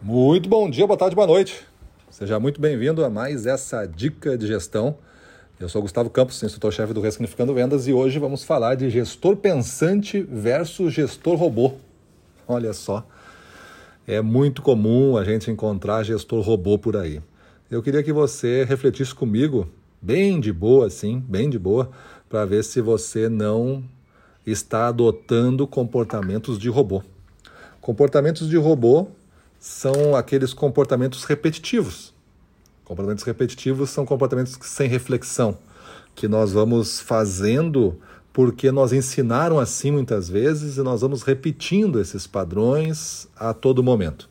Muito bom dia, boa tarde, boa noite. Seja muito bem-vindo a mais essa dica de gestão. Eu sou Gustavo Campos, instrutor-chefe do Ressignificando Vendas, e hoje vamos falar de gestor pensante versus gestor robô. Olha só, é muito comum a gente encontrar gestor robô por aí. Eu queria que você refletisse comigo, bem de boa, assim, bem de boa, para ver se você não está adotando comportamentos de robô. Comportamentos de robô são aqueles comportamentos repetitivos. Comportamentos repetitivos são comportamentos sem reflexão, que nós vamos fazendo porque nós ensinaram assim muitas vezes e nós vamos repetindo esses padrões a todo momento.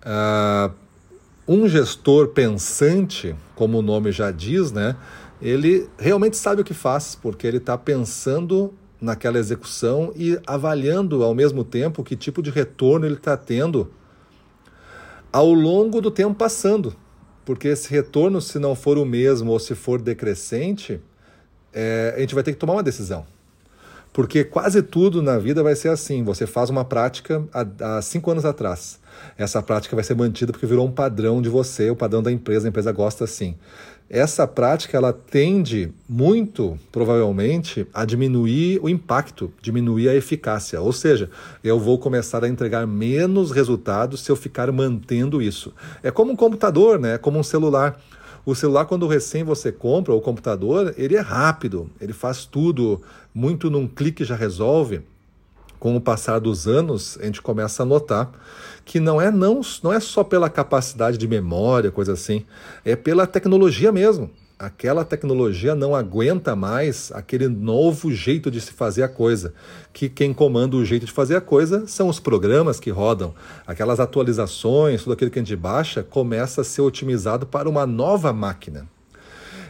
Uh, um gestor pensante, como o nome já diz, né, ele realmente sabe o que faz, porque ele está pensando naquela execução e avaliando ao mesmo tempo que tipo de retorno ele está tendo ao longo do tempo passando. Porque esse retorno, se não for o mesmo ou se for decrescente, é, a gente vai ter que tomar uma decisão. Porque quase tudo na vida vai ser assim. Você faz uma prática há, há, cinco anos atrás. Essa prática vai ser mantida porque virou um padrão de você, o padrão da empresa, a empresa gosta assim essa prática ela tende muito provavelmente a diminuir o impacto, diminuir a eficácia. Ou seja, eu vou começar a entregar menos resultados se eu ficar mantendo isso. É como um computador, né? É como um celular. O celular, quando recém você compra, o computador, ele é rápido, ele faz tudo muito num clique já resolve com o passar dos anos, a gente começa a notar que não é não, não é só pela capacidade de memória, coisa assim, é pela tecnologia mesmo. Aquela tecnologia não aguenta mais aquele novo jeito de se fazer a coisa. Que quem comanda o jeito de fazer a coisa são os programas que rodam. Aquelas atualizações, tudo aquilo que a gente baixa, começa a ser otimizado para uma nova máquina.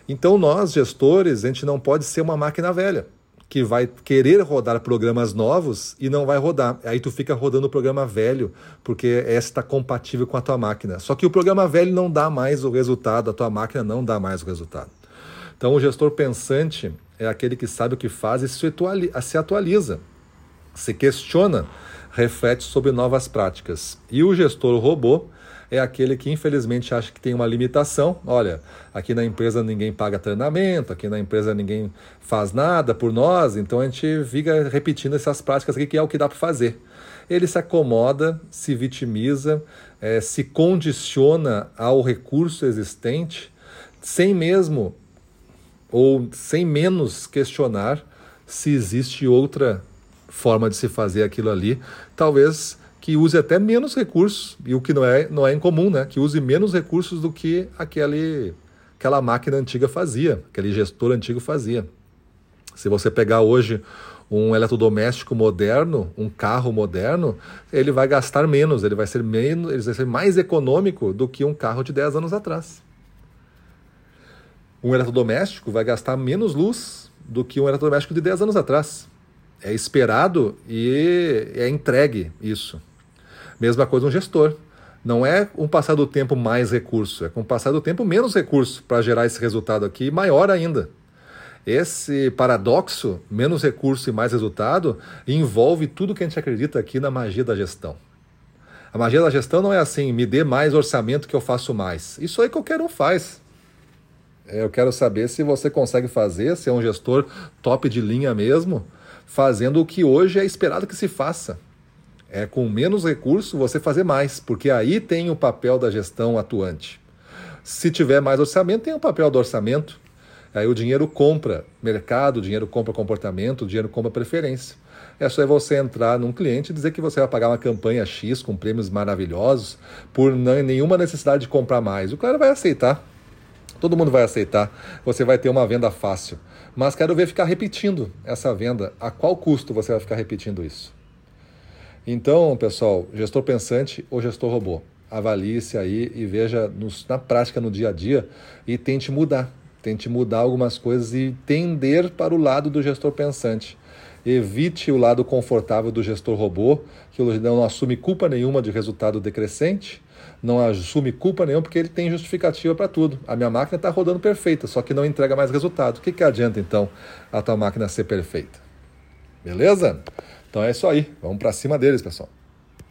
Então, nós, gestores, a gente não pode ser uma máquina velha que vai querer rodar programas novos e não vai rodar. Aí tu fica rodando o programa velho, porque esse está compatível com a tua máquina. Só que o programa velho não dá mais o resultado, a tua máquina não dá mais o resultado. Então o gestor pensante é aquele que sabe o que faz e se atualiza, se questiona, reflete sobre novas práticas. E o gestor robô é aquele que infelizmente acha que tem uma limitação. Olha, aqui na empresa ninguém paga treinamento, aqui na empresa ninguém faz nada por nós, então a gente fica repetindo essas práticas aqui que é o que dá para fazer. Ele se acomoda, se vitimiza, é, se condiciona ao recurso existente, sem mesmo ou sem menos questionar se existe outra forma de se fazer aquilo ali. Talvez que use até menos recursos, e o que não é, não é incomum, né? que use menos recursos do que aquele, aquela máquina antiga fazia, aquele gestor antigo fazia. Se você pegar hoje um eletrodoméstico moderno, um carro moderno, ele vai gastar menos, ele vai ser menos, ele vai ser mais econômico do que um carro de 10 anos atrás. Um eletrodoméstico vai gastar menos luz do que um eletrodoméstico de 10 anos atrás. É esperado e é entregue isso. Mesma coisa um gestor. Não é um passar do tempo mais recurso, é com o passar do tempo menos recurso para gerar esse resultado aqui, maior ainda. Esse paradoxo, menos recurso e mais resultado, envolve tudo que a gente acredita aqui na magia da gestão. A magia da gestão não é assim, me dê mais orçamento que eu faço mais. Isso aí qualquer um faz. É, eu quero saber se você consegue fazer, se é um gestor top de linha mesmo, fazendo o que hoje é esperado que se faça é com menos recurso você fazer mais, porque aí tem o papel da gestão atuante. Se tiver mais orçamento, tem o papel do orçamento. Aí o dinheiro compra mercado, o dinheiro compra comportamento, o dinheiro compra preferência. É só você entrar num cliente e dizer que você vai pagar uma campanha X com prêmios maravilhosos por nenhuma necessidade de comprar mais. O cara vai aceitar. Todo mundo vai aceitar. Você vai ter uma venda fácil. Mas quero ver ficar repetindo essa venda. A qual custo você vai ficar repetindo isso? Então, pessoal, gestor pensante ou gestor robô? Avalie-se aí e veja nos, na prática, no dia a dia, e tente mudar. Tente mudar algumas coisas e tender para o lado do gestor pensante. Evite o lado confortável do gestor robô, que não assume culpa nenhuma de resultado decrescente, não assume culpa nenhuma porque ele tem justificativa para tudo. A minha máquina está rodando perfeita, só que não entrega mais resultado. O que, que adianta então a tua máquina ser perfeita? Beleza? Então é isso aí. Vamos para cima deles, pessoal.